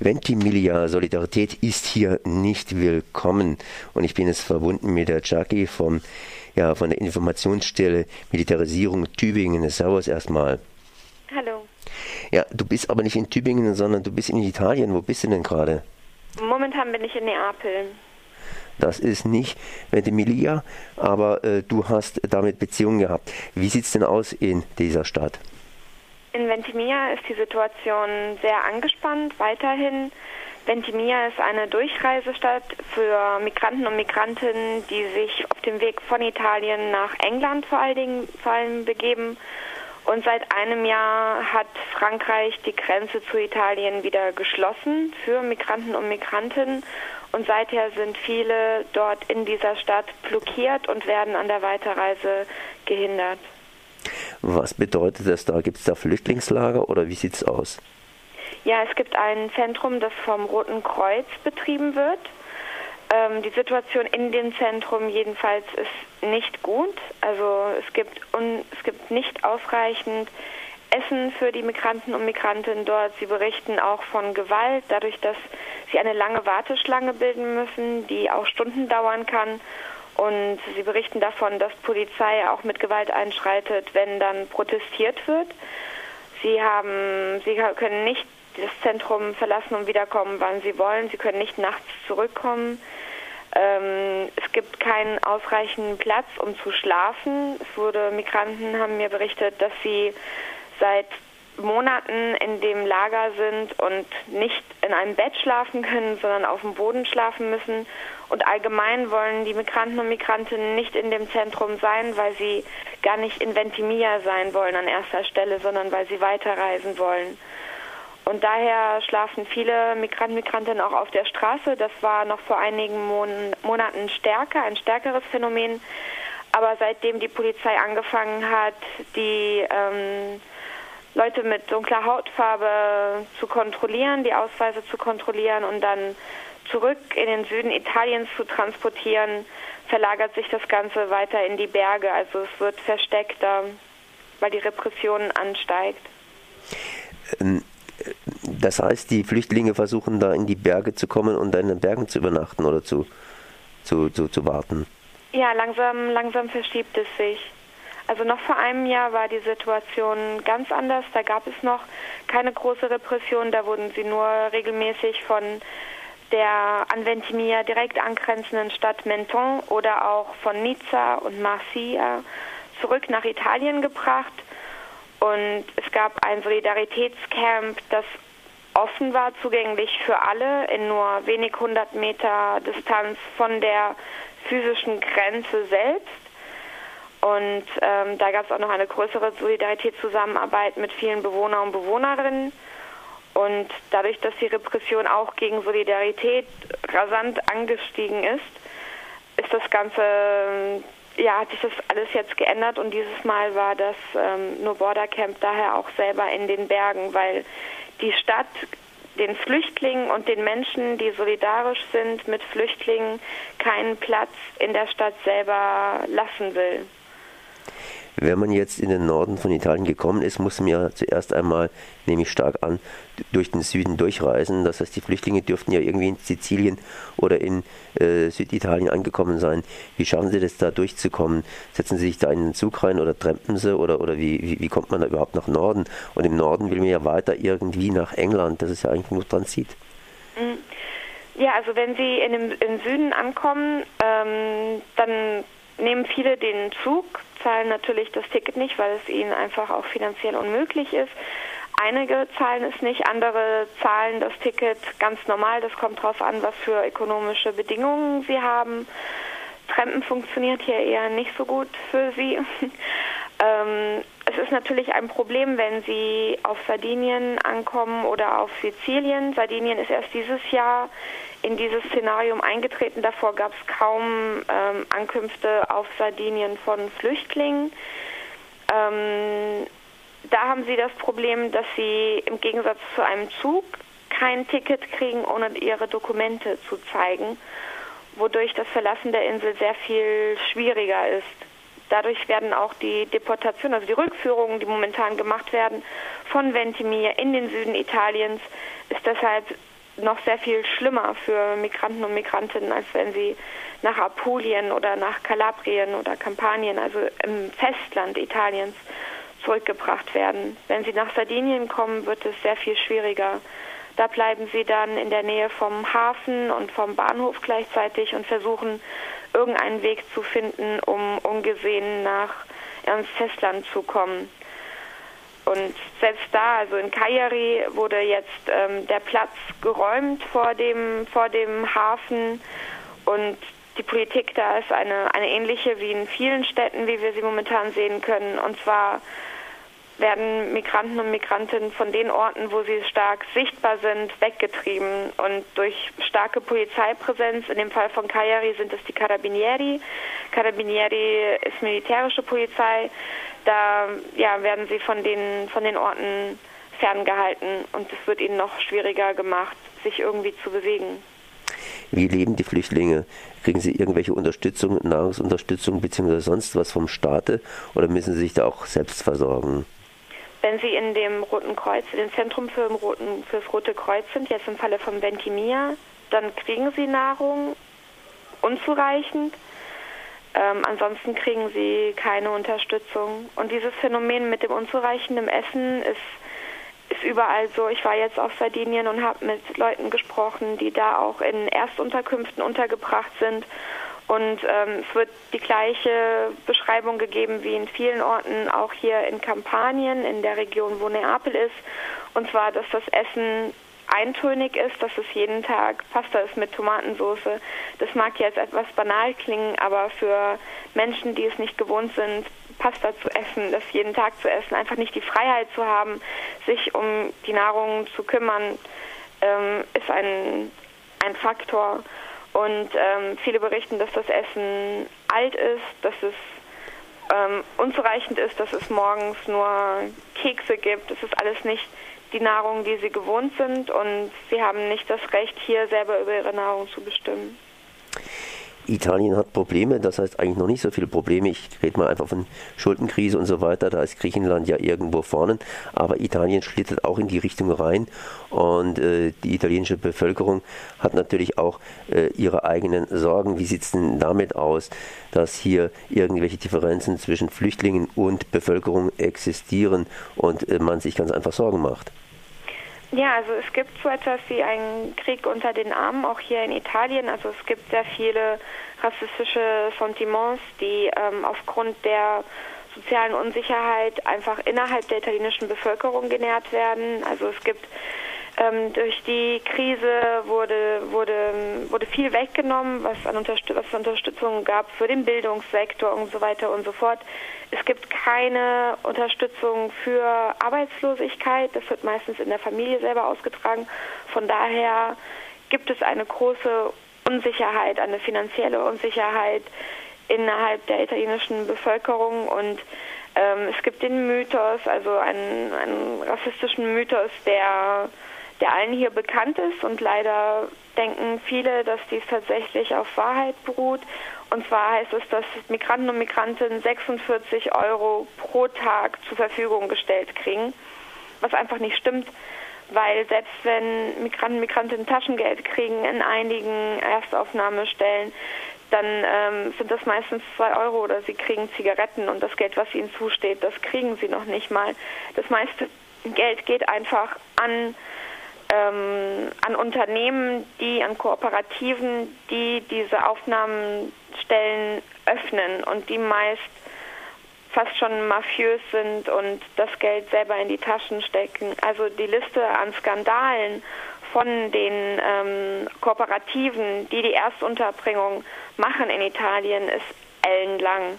Ventimiglia Solidarität ist hier nicht willkommen. Und ich bin jetzt verbunden mit der Jackie vom, ja, von der Informationsstelle Militarisierung Tübingen. Servus erstmal. Hallo. Ja, du bist aber nicht in Tübingen, sondern du bist in Italien. Wo bist du denn gerade? Momentan bin ich in Neapel. Das ist nicht Ventimiglia, aber äh, du hast damit Beziehungen gehabt. Wie sieht es denn aus in dieser Stadt? In Ventimiglia ist die Situation sehr angespannt weiterhin. Ventimiglia ist eine Durchreisestadt für Migranten und Migrantinnen, die sich auf dem Weg von Italien nach England vor allen Dingen vor allem begeben. Und seit einem Jahr hat Frankreich die Grenze zu Italien wieder geschlossen für Migranten und Migrantinnen. Und seither sind viele dort in dieser Stadt blockiert und werden an der Weiterreise gehindert. Was bedeutet das da? Gibt es da Flüchtlingslager oder wie sieht es aus? Ja, es gibt ein Zentrum, das vom Roten Kreuz betrieben wird. Ähm, die Situation in dem Zentrum jedenfalls ist nicht gut. Also es gibt, un, es gibt nicht ausreichend Essen für die Migranten und Migrantinnen dort. Sie berichten auch von Gewalt, dadurch, dass sie eine lange Warteschlange bilden müssen, die auch Stunden dauern kann. Und sie berichten davon, dass Polizei auch mit Gewalt einschreitet, wenn dann protestiert wird. Sie haben, sie können nicht das Zentrum verlassen und wiederkommen, wann sie wollen. Sie können nicht nachts zurückkommen. Ähm, es gibt keinen ausreichenden Platz, um zu schlafen. Es wurde, Migranten haben mir berichtet, dass sie seit Monaten in dem Lager sind und nicht in einem Bett schlafen können, sondern auf dem Boden schlafen müssen. Und allgemein wollen die Migranten und Migrantinnen nicht in dem Zentrum sein, weil sie gar nicht in Ventimiglia sein wollen an erster Stelle, sondern weil sie weiterreisen wollen. Und daher schlafen viele Migranten und Migrantinnen auch auf der Straße. Das war noch vor einigen Mon Monaten stärker, ein stärkeres Phänomen. Aber seitdem die Polizei angefangen hat, die ähm, Leute mit dunkler Hautfarbe zu kontrollieren, die Ausweise zu kontrollieren und dann zurück in den Süden Italiens zu transportieren, verlagert sich das Ganze weiter in die Berge. Also es wird versteckter, weil die Repression ansteigt. Ähm, das heißt, die Flüchtlinge versuchen da in die Berge zu kommen und in den Bergen zu übernachten oder zu, zu, zu, zu warten. Ja, langsam, langsam verschiebt es sich. Also noch vor einem Jahr war die Situation ganz anders. Da gab es noch keine große Repression. Da wurden sie nur regelmäßig von der an Ventimiglia direkt angrenzenden Stadt Menton oder auch von Nizza und Marsiglia zurück nach Italien gebracht. Und es gab ein Solidaritätscamp, das offen war, zugänglich für alle, in nur wenig hundert Meter Distanz von der physischen Grenze selbst. Und ähm, da gab es auch noch eine größere Solidaritätszusammenarbeit mit vielen Bewohner und Bewohnerinnen. Und dadurch, dass die Repression auch gegen Solidarität rasant angestiegen ist, ist das Ganze, ja, hat sich das alles jetzt geändert und dieses Mal war das ähm, No Border Camp daher auch selber in den Bergen, weil die Stadt den Flüchtlingen und den Menschen, die solidarisch sind mit Flüchtlingen, keinen Platz in der Stadt selber lassen will. Wenn man jetzt in den Norden von Italien gekommen ist, muss man ja zuerst einmal, nehme ich stark an, durch den Süden durchreisen. Das heißt, die Flüchtlinge dürften ja irgendwie in Sizilien oder in äh, Süditalien angekommen sein. Wie schaffen sie das da durchzukommen? Setzen sie sich da in den Zug rein oder trampen sie oder, oder wie, wie, wie kommt man da überhaupt nach Norden? Und im Norden will man ja weiter irgendwie nach England. Das ist ja eigentlich nur Transit. Mhm. Ja, also wenn Sie in dem, im Süden ankommen, ähm, dann nehmen viele den Zug, zahlen natürlich das Ticket nicht, weil es ihnen einfach auch finanziell unmöglich ist. Einige zahlen es nicht, andere zahlen das Ticket ganz normal. Das kommt darauf an, was für ökonomische Bedingungen sie haben. Trampen funktioniert hier eher nicht so gut für sie. ähm, es ist natürlich ein Problem, wenn sie auf Sardinien ankommen oder auf Sizilien. Sardinien ist erst dieses Jahr in dieses Szenarium eingetreten. Davor gab es kaum ähm, Ankünfte auf Sardinien von Flüchtlingen. Ähm, da haben sie das Problem, dass sie im Gegensatz zu einem Zug kein Ticket kriegen, ohne ihre Dokumente zu zeigen, wodurch das Verlassen der Insel sehr viel schwieriger ist. Dadurch werden auch die Deportationen, also die Rückführungen, die momentan gemacht werden von Ventimiglia in den Süden Italiens, ist deshalb noch sehr viel schlimmer für Migranten und Migrantinnen, als wenn sie nach Apulien oder nach Kalabrien oder Kampanien, also im Festland Italiens, zurückgebracht werden. Wenn sie nach Sardinien kommen, wird es sehr viel schwieriger. Da bleiben sie dann in der Nähe vom Hafen und vom Bahnhof gleichzeitig und versuchen irgendeinen Weg zu finden, um ungesehen nach ins Festland zu kommen. Und selbst da, also in Cagliari, wurde jetzt ähm, der Platz geräumt vor dem, vor dem Hafen und die Politik da ist eine, eine ähnliche wie in vielen Städten, wie wir sie momentan sehen können. Und zwar werden Migranten und Migrantinnen von den Orten, wo sie stark sichtbar sind, weggetrieben. Und durch starke Polizeipräsenz, in dem Fall von Cagliari sind es die Carabinieri. Carabinieri ist militärische Polizei. Da ja, werden sie von den, von den Orten ferngehalten und es wird ihnen noch schwieriger gemacht, sich irgendwie zu bewegen. Wie leben die Flüchtlinge? Kriegen sie irgendwelche Unterstützung, Nahrungsunterstützung bzw. sonst was vom Staate oder müssen sie sich da auch selbst versorgen? Wenn Sie in dem Roten Kreuz, in dem Zentrum für, Roten, für das Rote Kreuz sind, jetzt im Falle von Ventimia, dann kriegen Sie Nahrung unzureichend. Ähm, ansonsten kriegen Sie keine Unterstützung. Und dieses Phänomen mit dem unzureichenden Essen ist, ist überall so. Ich war jetzt auf Sardinien und habe mit Leuten gesprochen, die da auch in Erstunterkünften untergebracht sind und ähm, es wird die gleiche Beschreibung gegeben wie in vielen Orten, auch hier in Kampanien, in der Region, wo Neapel ist. Und zwar, dass das Essen eintönig ist, dass es jeden Tag Pasta ist mit Tomatensauce. Das mag jetzt etwas banal klingen, aber für Menschen, die es nicht gewohnt sind, Pasta zu essen, das jeden Tag zu essen, einfach nicht die Freiheit zu haben, sich um die Nahrung zu kümmern, ähm, ist ein, ein Faktor. Und ähm, viele berichten, dass das Essen alt ist, dass es ähm, unzureichend ist, dass es morgens nur Kekse gibt. Es ist alles nicht die Nahrung, die sie gewohnt sind und sie haben nicht das Recht, hier selber über ihre Nahrung zu bestimmen. Italien hat Probleme, das heißt eigentlich noch nicht so viele Probleme. Ich rede mal einfach von Schuldenkrise und so weiter. Da ist Griechenland ja irgendwo vorne, aber Italien schlittert auch in die Richtung rein und äh, die italienische Bevölkerung hat natürlich auch äh, ihre eigenen Sorgen. Wie sieht es denn damit aus, dass hier irgendwelche Differenzen zwischen Flüchtlingen und Bevölkerung existieren und äh, man sich ganz einfach Sorgen macht? Ja, also es gibt so etwas wie einen Krieg unter den Armen, auch hier in Italien. Also es gibt sehr viele rassistische Sentiments, die ähm, aufgrund der sozialen Unsicherheit einfach innerhalb der italienischen Bevölkerung genährt werden. Also es gibt ähm, durch die Krise wurde, wurde, wurde viel weggenommen, was an Unterstüt was Unterstützung gab für den Bildungssektor und so weiter und so fort. Es gibt keine Unterstützung für Arbeitslosigkeit. Das wird meistens in der Familie selber ausgetragen. Von daher gibt es eine große Unsicherheit, eine finanzielle Unsicherheit innerhalb der italienischen Bevölkerung und ähm, es gibt den Mythos, also einen, einen rassistischen Mythos, der der allen hier bekannt ist und leider denken viele, dass dies tatsächlich auf Wahrheit beruht. Und zwar heißt es, dass Migranten und Migrantinnen 46 Euro pro Tag zur Verfügung gestellt kriegen, was einfach nicht stimmt, weil selbst wenn Migranten und Migrantinnen Taschengeld kriegen in einigen Erstaufnahmestellen, dann ähm, sind das meistens zwei Euro oder sie kriegen Zigaretten und das Geld, was ihnen zusteht, das kriegen sie noch nicht mal. Das meiste Geld geht einfach an ähm, an Unternehmen, die an Kooperativen, die diese Aufnahmenstellen öffnen und die meist fast schon mafiös sind und das Geld selber in die Taschen stecken. Also die Liste an Skandalen von den ähm, Kooperativen, die die Erstunterbringung machen in Italien, ist ellenlang.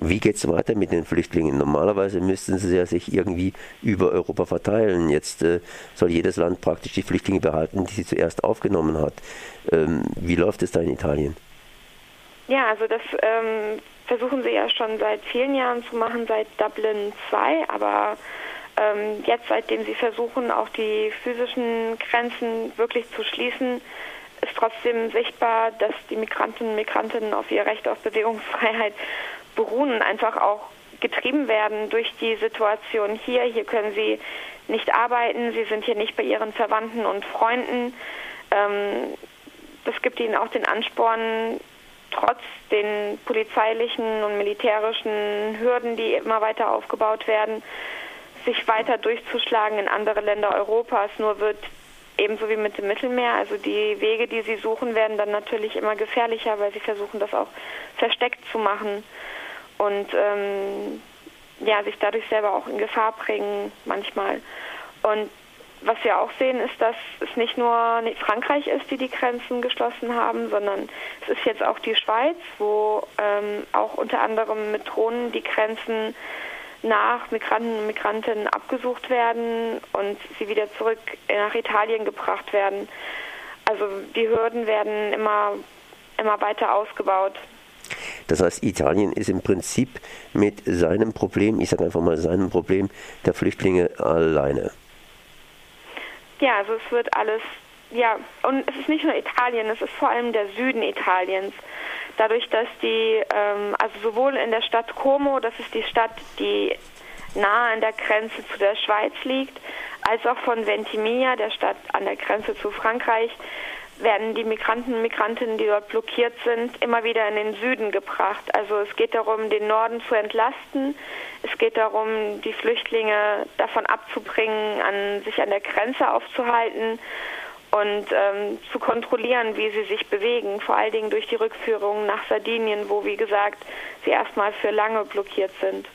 Wie geht es weiter mit den Flüchtlingen? Normalerweise müssten sie ja sich irgendwie über Europa verteilen. Jetzt äh, soll jedes Land praktisch die Flüchtlinge behalten, die sie zuerst aufgenommen hat. Ähm, wie läuft es da in Italien? Ja, also das ähm, versuchen sie ja schon seit vielen Jahren zu machen, seit Dublin 2, aber ähm, jetzt, seitdem sie versuchen, auch die physischen Grenzen wirklich zu schließen, ist trotzdem sichtbar, dass die Migrantinnen und Migrantinnen auf ihr Recht auf Bewegungsfreiheit beruhen und einfach auch getrieben werden durch die Situation hier. Hier können sie nicht arbeiten, sie sind hier nicht bei ihren Verwandten und Freunden. Ähm, das gibt ihnen auch den Ansporn, trotz den polizeilichen und militärischen Hürden, die immer weiter aufgebaut werden, sich weiter durchzuschlagen in andere Länder Europas. Nur wird ebenso wie mit dem Mittelmeer, also die Wege, die sie suchen, werden dann natürlich immer gefährlicher, weil sie versuchen, das auch versteckt zu machen und ähm, ja, sich dadurch selber auch in Gefahr bringen manchmal. Und was wir auch sehen, ist, dass es nicht nur Frankreich ist, die die Grenzen geschlossen haben, sondern es ist jetzt auch die Schweiz, wo ähm, auch unter anderem mit Drohnen die Grenzen nach Migranten und Migrantinnen abgesucht werden und sie wieder zurück nach Italien gebracht werden. Also die Hürden werden immer, immer weiter ausgebaut. Das heißt, Italien ist im Prinzip mit seinem Problem, ich sage einfach mal seinem Problem der Flüchtlinge alleine. Ja, also es wird alles, ja, und es ist nicht nur Italien, es ist vor allem der Süden Italiens. Dadurch, dass die, ähm, also sowohl in der Stadt Como, das ist die Stadt, die nahe an der Grenze zu der Schweiz liegt, als auch von Ventimiglia, der Stadt an der Grenze zu Frankreich, werden die Migranten und Migrantinnen, die dort blockiert sind, immer wieder in den Süden gebracht. Also es geht darum, den Norden zu entlasten. Es geht darum, die Flüchtlinge davon abzubringen, an, sich an der Grenze aufzuhalten und ähm, zu kontrollieren, wie sie sich bewegen, vor allen Dingen durch die Rückführung nach Sardinien, wo, wie gesagt, sie erstmal für lange blockiert sind.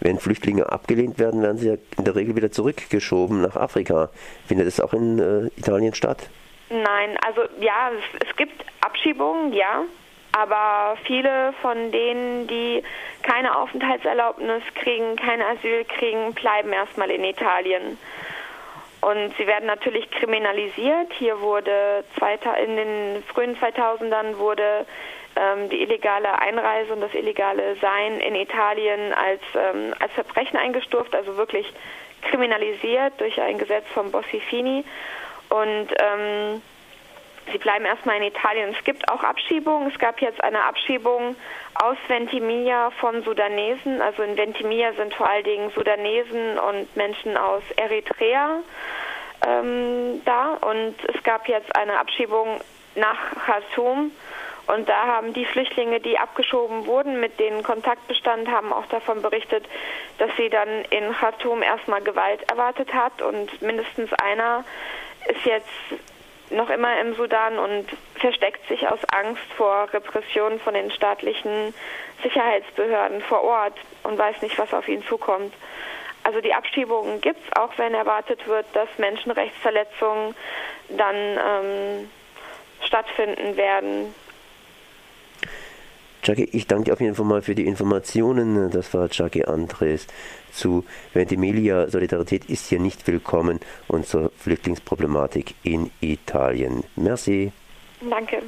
Wenn Flüchtlinge abgelehnt werden, werden sie ja in der Regel wieder zurückgeschoben nach Afrika. Findet das auch in äh, Italien statt? Nein, also ja, es, es gibt Abschiebungen, ja, aber viele von denen, die keine Aufenthaltserlaubnis kriegen, kein Asyl kriegen, bleiben erstmal in Italien. Und sie werden natürlich kriminalisiert. Hier wurde in den frühen 2000ern wurde die illegale Einreise und das illegale Sein in Italien als, ähm, als Verbrechen eingestuft, also wirklich kriminalisiert durch ein Gesetz von Bossi-Fini. Und ähm, sie bleiben erstmal in Italien. Es gibt auch Abschiebungen. Es gab jetzt eine Abschiebung aus Ventimiglia von Sudanesen. Also in Ventimiglia sind vor allen Dingen Sudanesen und Menschen aus Eritrea ähm, da. Und es gab jetzt eine Abschiebung nach Khartoum. Und da haben die Flüchtlinge, die abgeschoben wurden, mit denen Kontakt bestand, haben auch davon berichtet, dass sie dann in Khartoum erstmal Gewalt erwartet hat und mindestens einer ist jetzt noch immer im Sudan und versteckt sich aus Angst vor Repression von den staatlichen Sicherheitsbehörden vor Ort und weiß nicht, was auf ihn zukommt. Also die Abschiebungen gibt es, auch wenn erwartet wird, dass Menschenrechtsverletzungen dann ähm, stattfinden werden. Jackie, ich danke dir auf jeden Fall mal für die Informationen. Das war Jackie Andres zu Ventimiglia. Solidarität ist hier nicht willkommen und zur Flüchtlingsproblematik in Italien. Merci. Danke.